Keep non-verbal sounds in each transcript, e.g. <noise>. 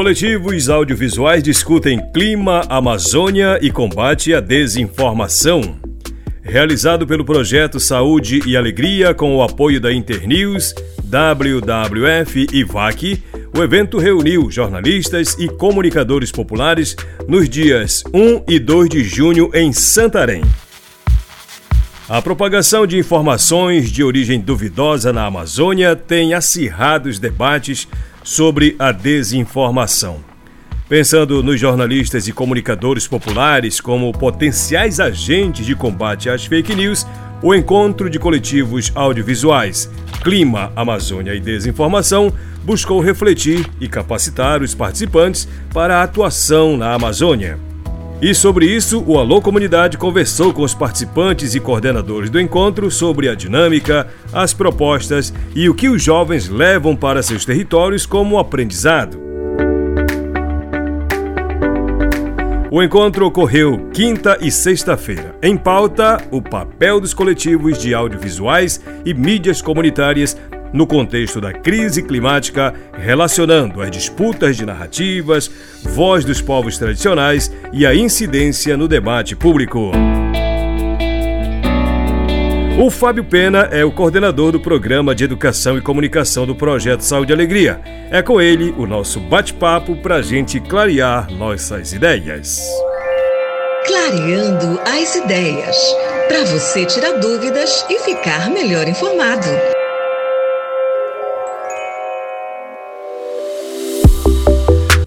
Coletivos audiovisuais discutem clima, Amazônia e combate à desinformação. Realizado pelo projeto Saúde e Alegria com o apoio da Internews, WWF e VAC, o evento reuniu jornalistas e comunicadores populares nos dias 1 e 2 de junho em Santarém. A propagação de informações de origem duvidosa na Amazônia tem acirrados debates sobre a desinformação. Pensando nos jornalistas e comunicadores populares como potenciais agentes de combate às fake news, o encontro de coletivos audiovisuais Clima, Amazônia e Desinformação buscou refletir e capacitar os participantes para a atuação na Amazônia. E sobre isso, o Alô Comunidade conversou com os participantes e coordenadores do encontro sobre a dinâmica, as propostas e o que os jovens levam para seus territórios como aprendizado. O encontro ocorreu quinta e sexta-feira. Em pauta, o papel dos coletivos de audiovisuais e mídias comunitárias no contexto da crise climática, relacionando as disputas de narrativas, voz dos povos tradicionais e a incidência no debate público. O Fábio Pena é o coordenador do Programa de Educação e Comunicação do Projeto Saúde e Alegria. É com ele o nosso bate-papo para a gente clarear nossas ideias. Clareando as ideias, para você tirar dúvidas e ficar melhor informado.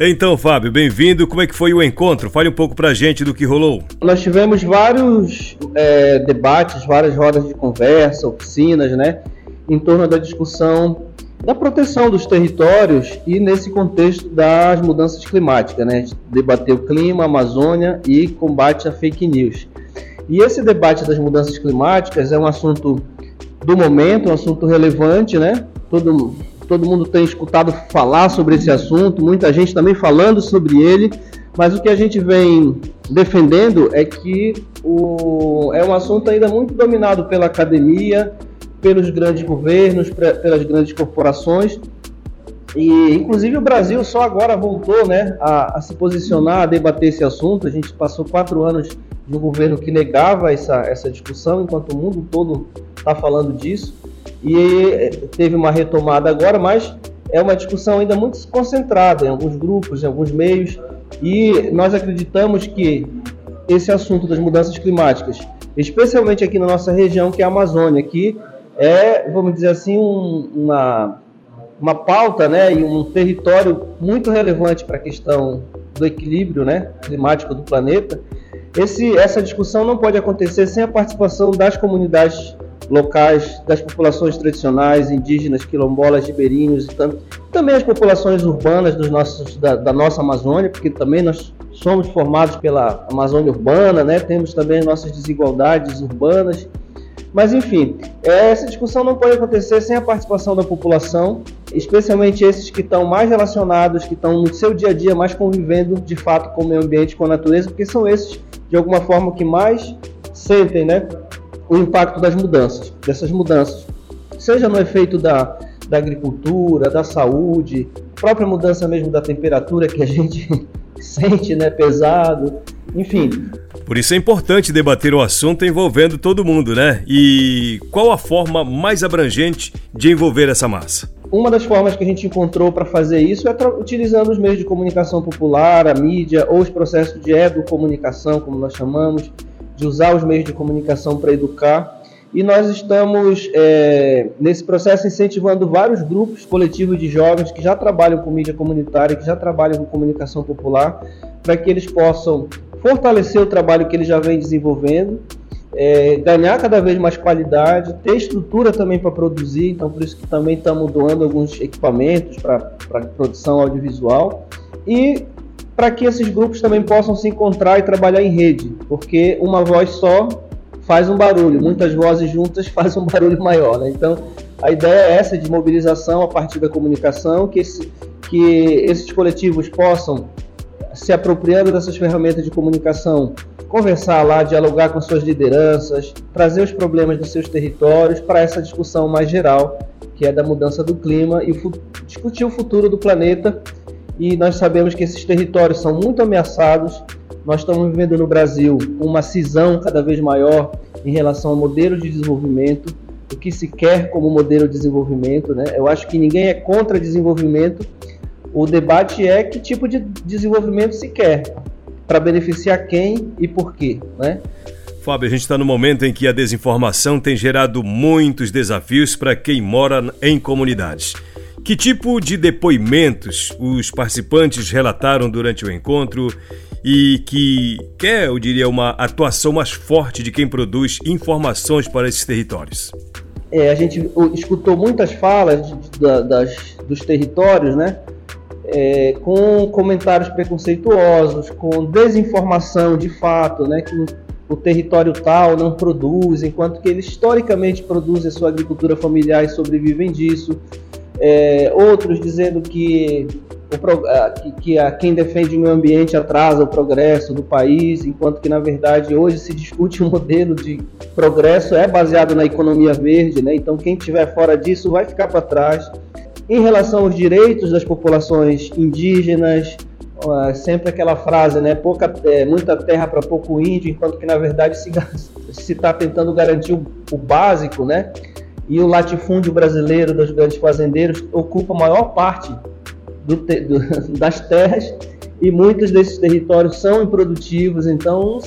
Então, Fábio, bem-vindo. Como é que foi o encontro? Fale um pouco pra gente do que rolou. Nós tivemos vários é, debates, várias rodas de conversa, oficinas, né, em torno da discussão da proteção dos territórios e nesse contexto das mudanças climáticas, né? A gente debateu clima, Amazônia e combate a fake news. E esse debate das mudanças climáticas é um assunto do momento, um assunto relevante, né? Todo todo mundo tem escutado falar sobre esse assunto, muita gente também falando sobre ele, mas o que a gente vem defendendo é que o, é um assunto ainda muito dominado pela academia, pelos grandes governos, pelas grandes corporações. E, inclusive, o Brasil só agora voltou né, a, a se posicionar, a debater esse assunto. A gente passou quatro anos de um governo que negava essa, essa discussão, enquanto o mundo todo está falando disso e eh, teve uma retomada agora, mas é uma discussão ainda muito concentrada em alguns grupos, em alguns meios, e nós acreditamos que esse assunto das mudanças climáticas, especialmente aqui na nossa região, que é a Amazônia, que é, vamos dizer assim, um, uma, uma pauta né, e um território muito relevante para a questão do equilíbrio né, climático do planeta, esse, essa discussão não pode acontecer sem a participação das comunidades locais das populações tradicionais, indígenas, quilombolas, ribeirinhos e tam também as populações urbanas dos nossos, da, da, nossa Amazônia, porque também nós somos formados pela Amazônia urbana, né? temos também nossas desigualdades urbanas. Mas enfim, essa discussão não pode acontecer sem a participação da população, especialmente esses que estão mais relacionados, que estão no seu dia a dia mais convivendo de fato com o meio ambiente, com a natureza, porque são esses de alguma forma que mais sentem, né, o impacto das mudanças, dessas mudanças, seja no efeito da, da agricultura, da saúde, própria mudança mesmo da temperatura que a <laughs> gente sente, né, pesado, enfim. Por isso é importante debater o assunto envolvendo todo mundo, né? E qual a forma mais abrangente de envolver essa massa? Uma das formas que a gente encontrou para fazer isso é utilizando os meios de comunicação popular, a mídia ou os processos de educomunicação, como nós chamamos, de usar os meios de comunicação para educar. E nós estamos, é, nesse processo, incentivando vários grupos coletivos de jovens que já trabalham com mídia comunitária, que já trabalham com comunicação popular, para que eles possam fortalecer o trabalho que eles já vêm desenvolvendo, é, ganhar cada vez mais qualidade, ter estrutura também para produzir, então por isso que também estamos doando alguns equipamentos para produção audiovisual. E para que esses grupos também possam se encontrar e trabalhar em rede, porque uma voz só faz um barulho, muitas vozes juntas <laughs> fazem um barulho maior. Né? Então, a ideia é essa de mobilização a partir da comunicação, que, esse, que esses coletivos possam se apropriando dessas ferramentas de comunicação, conversar lá, dialogar com suas lideranças, trazer os problemas dos seus territórios para essa discussão mais geral, que é da mudança do clima e discutir o futuro do planeta e nós sabemos que esses territórios são muito ameaçados. Nós estamos vivendo no Brasil uma cisão cada vez maior em relação ao modelo de desenvolvimento, o que se quer como modelo de desenvolvimento. Né? Eu acho que ninguém é contra desenvolvimento, o debate é que tipo de desenvolvimento se quer, para beneficiar quem e por quê. Né? Fábio, a gente está no momento em que a desinformação tem gerado muitos desafios para quem mora em comunidades. Que tipo de depoimentos os participantes relataram durante o encontro e que quer, eu diria, uma atuação mais forte de quem produz informações para esses territórios? É, a gente escutou muitas falas de, das, dos territórios, né? É, com comentários preconceituosos, com desinformação de fato, né? Que o território tal não produz, enquanto que eles historicamente produzem a sua agricultura familiar e sobrevivem disso. É, outros dizendo que, o, que, a, quem defende o meio ambiente atrasa o progresso do país, enquanto que, na verdade, hoje se discute <laughs> um modelo de progresso é baseado na economia verde, né? então quem estiver fora disso vai ficar para trás. Em relação aos direitos das populações indígenas, sempre aquela frase, né? Pouca, é, muita terra para pouco índio, enquanto que na verdade se <laughs> está tentando garantir o, o, básico, né? E o latifúndio brasileiro dos grandes fazendeiros ocupa a maior parte do, do, <laughs> das terras e muitos desses territórios são improdutivos. Então,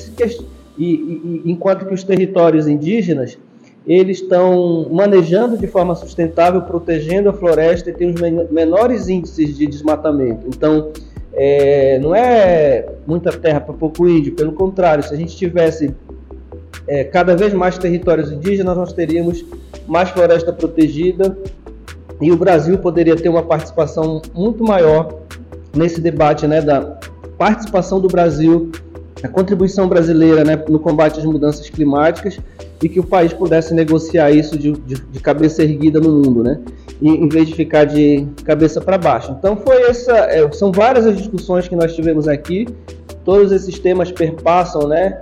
e, e, enquanto que os territórios indígenas eles estão manejando de forma sustentável, protegendo a floresta e tem os menores índices de desmatamento. Então, é, não é muita terra para pouco índio, pelo contrário, se a gente tivesse é, cada vez mais territórios indígenas, nós teríamos mais floresta protegida e o Brasil poderia ter uma participação muito maior nesse debate né, da participação do Brasil, a contribuição brasileira né, no combate às mudanças climáticas e que o país pudesse negociar isso de, de, de cabeça erguida no mundo. Né? em vez de ficar de cabeça para baixo. Então foi essa, é, são várias as discussões que nós tivemos aqui. Todos esses temas perpassam, né,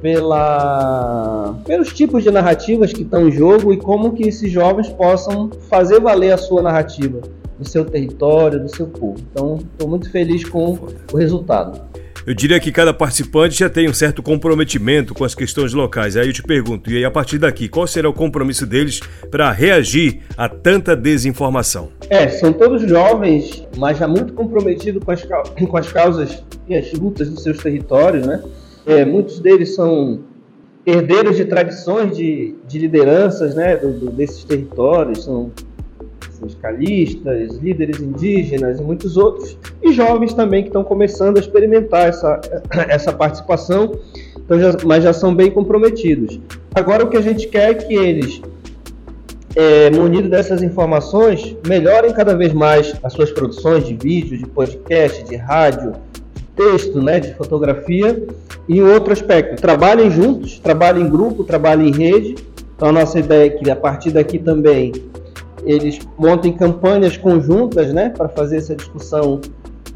pela, pelos tipos de narrativas que estão em jogo e como que esses jovens possam fazer valer a sua narrativa do seu território, do seu povo. Então, estou muito feliz com o resultado. Eu diria que cada participante já tem um certo comprometimento com as questões locais. Aí eu te pergunto, e aí a partir daqui, qual será o compromisso deles para reagir a tanta desinformação? É, são todos jovens, mas já muito comprometidos com as, com as causas e as lutas dos seus territórios, né? É, muitos deles são herdeiros de tradições de, de lideranças né, do, do, desses territórios, são sindicalistas, líderes indígenas e muitos outros, e jovens também que estão começando a experimentar essa, <coughs> essa participação, então já, mas já são bem comprometidos. Agora o que a gente quer é que eles, é, munidos dessas informações, melhorem cada vez mais as suas produções de vídeo, de podcast, de rádio, texto, né, de fotografia, e outro aspecto, trabalhem juntos, trabalhem em grupo, trabalhem em rede. Então a nossa ideia é que a partir daqui também eles montem campanhas conjuntas né, para fazer essa discussão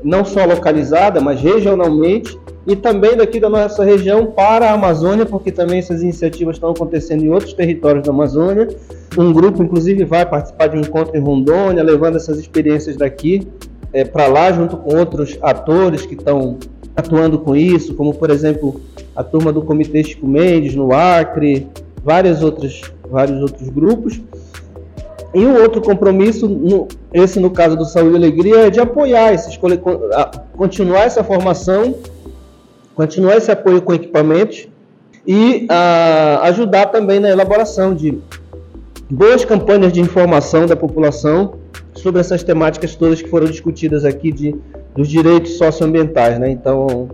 não só localizada, mas regionalmente, e também daqui da nossa região para a Amazônia, porque também essas iniciativas estão acontecendo em outros territórios da Amazônia. Um grupo, inclusive, vai participar de um encontro em Rondônia, levando essas experiências daqui é, para lá, junto com outros atores que estão atuando com isso, como, por exemplo, a turma do Comitê Chico Mendes, no Acre, várias outras, vários outros grupos. E um outro compromisso, no, esse no caso do Saúde e Alegria, é de apoiar esses continuar essa formação, continuar esse apoio com equipamentos e a, ajudar também na elaboração de boas campanhas de informação da população sobre essas temáticas todas que foram discutidas aqui de, dos direitos socioambientais. Né? Então,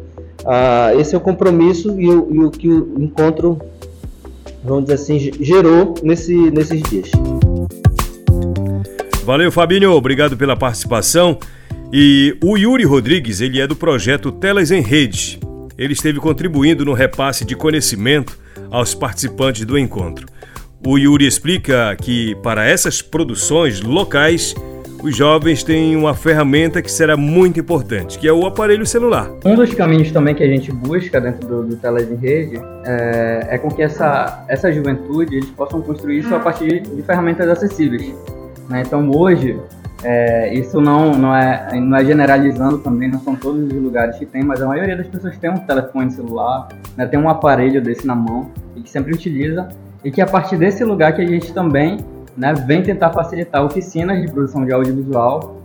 a, esse é o compromisso e o, e o que o encontro, vamos dizer assim, gerou nesse, nesses dias. Valeu, Fabinho. Obrigado pela participação. E o Yuri Rodrigues, ele é do projeto Telas em Rede. Ele esteve contribuindo no repasse de conhecimento aos participantes do encontro. O Yuri explica que para essas produções locais, os jovens têm uma ferramenta que será muito importante, que é o aparelho celular. Um dos caminhos também que a gente busca dentro do, do Telas em Rede é, é com que essa, essa juventude eles possam construir isso a partir de ferramentas acessíveis. Né? Então hoje É, isso não, não, é, não é generalizando também, não são todos os lugares que tem, mas a maioria das pessoas tem um telefone celular, né, tem um aparelho desse na mão e que sempre utiliza, e que a partir desse lugar que a gente também né, vem tentar facilitar oficinas de produção de audiovisual.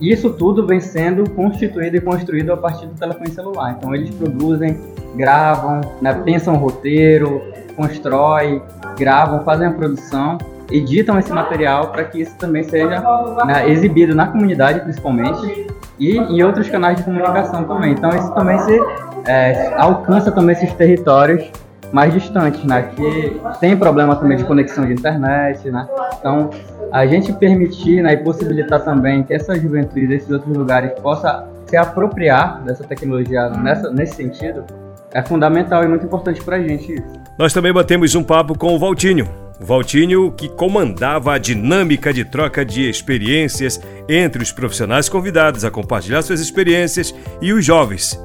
Isso tudo vem sendo constituído e construído a partir do telefone celular. Então eles produzem, gravam, né, pensam roteiro, constroem, gravam, fazem a produção editam esse material para que isso também seja né, exibido na comunidade, principalmente, e em outros canais de comunicação também. Então, isso também se é, alcança também esses territórios mais distantes, né, que tem problema também de conexão de internet, né. Então, a gente permitir né, e possibilitar também que essa juventude desses outros lugares possa se apropriar dessa tecnologia nessa, nesse sentido é fundamental e muito importante para a gente isso. Nós também batemos um papo com o Valtinho, o Valtinho, que comandava a dinâmica de troca de experiências entre os profissionais convidados a compartilhar suas experiências e os jovens.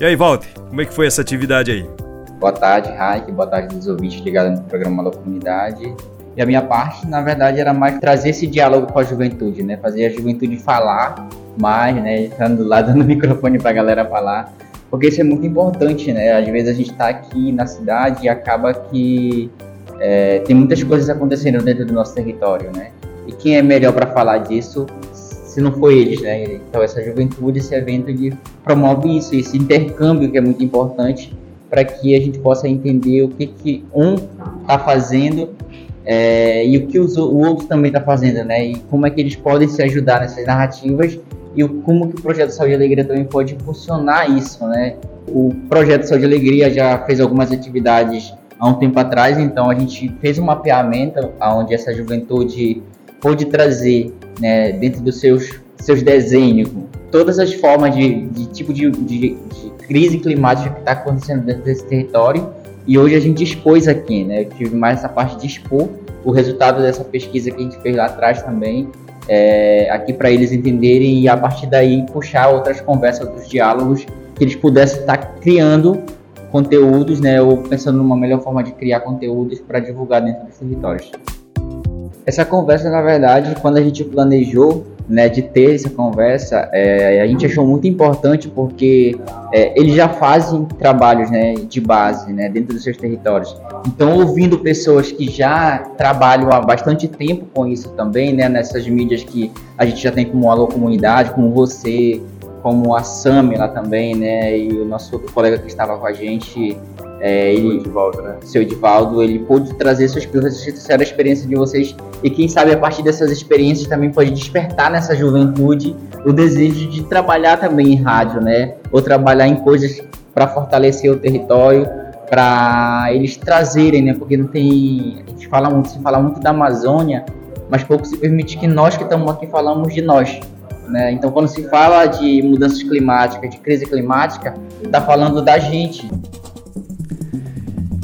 E aí, Walter, como é que foi essa atividade aí? Boa tarde, Raik. Boa tarde dos ouvintes ligados no programa da comunidade. E a minha parte, na verdade, era mais trazer esse diálogo com a juventude, né? Fazer a juventude falar mais, né? Estando lá <laughs> dando microfone para a galera falar. Porque isso é muito importante, né? Às vezes a gente está aqui na cidade e acaba que é, tem muitas coisas acontecendo dentro do nosso território, né? E quem é melhor para falar disso se não for eles, né? Então essa juventude, esse evento, ele promove isso, esse intercâmbio que é muito importante para que a gente possa entender o que, que um está fazendo é, e o que os, o outro também está fazendo, né? E como é que eles podem se ajudar nessas narrativas e o, como que o projeto Saúde e Alegria também pode funcionar isso, né? O projeto Saúde e Alegria já fez algumas atividades há um tempo atrás, então a gente fez um mapeamento onde essa juventude pôde trazer, né, dentro dos seus, seus desenhos, todas as formas de, de tipo de, de, de, crise climática que está acontecendo dentro desse território. E hoje a gente expôs aqui, né? Eu tive mais essa parte de expor o resultado dessa pesquisa que a gente fez lá atrás também, é, aqui para eles entenderem e a partir daí puxar outras conversas, outros diálogos que eles pudessem estar tá criando conteúdos, né, ou pensando numa melhor forma de criar conteúdos para divulgar dentro dos territórios. Essa conversa, na verdade, quando a gente planejou né, de ter essa conversa, é, a gente achou muito importante porque é, eles já fazem trabalhos né, de base né, dentro dos seus territórios. Então, ouvindo pessoas que já trabalham há bastante tempo com isso também, né, nessas mídias que a gente já tem como Alô Comunidade, como você, como a Sami lá também, né? E o nosso outro colega que estava com a gente, é, ele, o Edivaldo, né? Seu Edivaldo, ele pôde trazer suas a experiência de vocês e quem sabe a partir dessas experiências também pode despertar nessa juventude o desejo de trabalhar também em rádio, né? Ou trabalhar em coisas para fortalecer o território, para eles trazerem, né? Porque não tem, a gente fala muito, se fala muito da Amazônia, mas pouco se permite que nós que estamos aqui falamos de nós. Né? Então, quando se fala de mudanças climáticas, de crise climática, está falando da gente.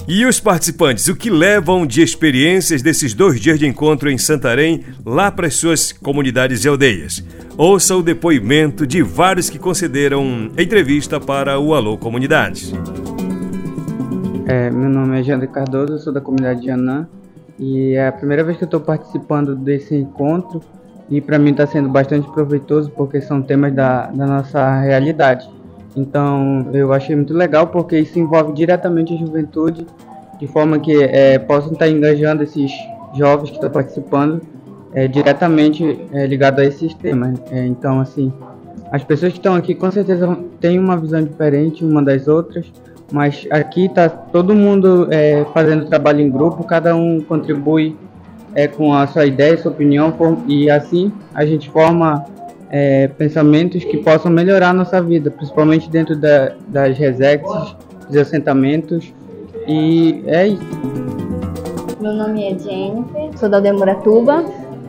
E os participantes, o que levam de experiências desses dois dias de encontro em Santarém, lá para as suas comunidades e aldeias? Ouça o depoimento de vários que concederam entrevista para o Alô Comunidade. É, meu nome é Jander Cardoso, sou da comunidade de Anã e é a primeira vez que eu estou participando desse encontro e para mim está sendo bastante proveitoso porque são temas da, da nossa realidade. Então eu achei muito legal porque isso envolve diretamente a juventude, de forma que é, possam estar engajando esses jovens que estão participando é, diretamente é, ligado a esses temas. É, então, assim, as pessoas que estão aqui com certeza têm uma visão diferente uma das outras, mas aqui está todo mundo é, fazendo trabalho em grupo, cada um contribui é, com a sua ideia, sua opinião, e assim a gente forma é, pensamentos que possam melhorar a nossa vida, principalmente dentro da, das resex, dos assentamentos, e é isso. Meu nome é Jennifer, sou da Demoratuba,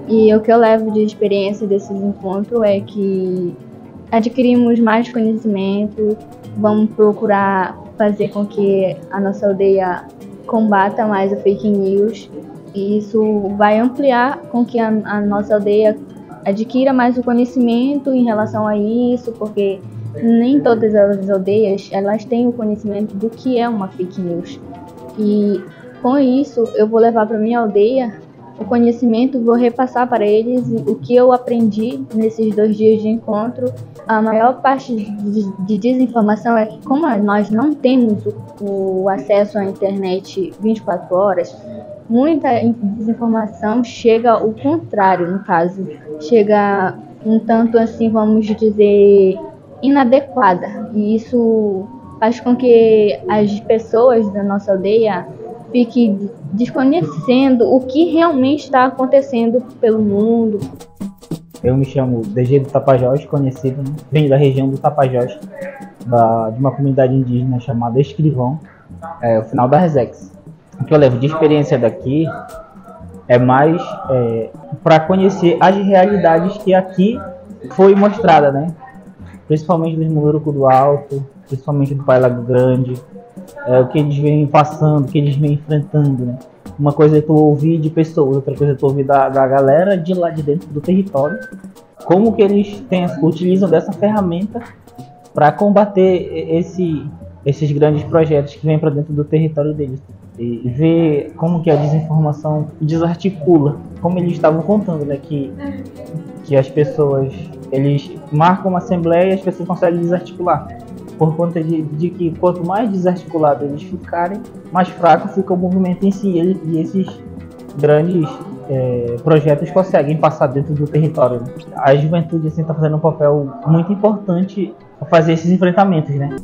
e o que eu levo de experiência desses encontros é que adquirimos mais conhecimento, vamos procurar fazer com que a nossa aldeia combata mais o fake news. E isso vai ampliar com que a, a nossa aldeia adquira mais o conhecimento em relação a isso, porque nem todas as aldeias elas têm o conhecimento do que é uma fake news. E com isso eu vou levar para minha aldeia o conhecimento, vou repassar para eles o que eu aprendi nesses dois dias de encontro. A maior parte de desinformação é que, como nós não temos o acesso à internet 24 horas, muita desinformação chega o contrário, no caso, chega um tanto assim, vamos dizer, inadequada. E isso faz com que as pessoas da nossa aldeia fiquem desconhecendo o que realmente está acontecendo pelo mundo. Eu me chamo DG do Tapajós, conhecido, né? venho da região do Tapajós, da, de uma comunidade indígena chamada Escrivão, é o final da Resex. O que eu levo de experiência daqui é mais é, para conhecer as realidades que aqui foi mostrada, né? Principalmente dos Mulurucu do Alto, principalmente do Pai Lago Grande, é, o que eles vêm passando, o que eles vêm enfrentando, né? Uma coisa é tu ouvir de pessoas, outra coisa é tu ouvir da, da galera de lá de dentro do território, como que eles têm, utilizam dessa ferramenta para combater esse, esses grandes projetos que vêm para dentro do território deles e ver como que a desinformação desarticula, como eles estavam contando, né, que que as pessoas eles marcam uma assembleia e as pessoas conseguem desarticular por conta de, de que quanto mais desarticulado eles ficarem, mais fraco fica o movimento em si e, esses grandes é, projetos conseguem passar dentro do território. A juventude está assim, fazendo um papel muito importante para fazer esses enfrentamentos, né?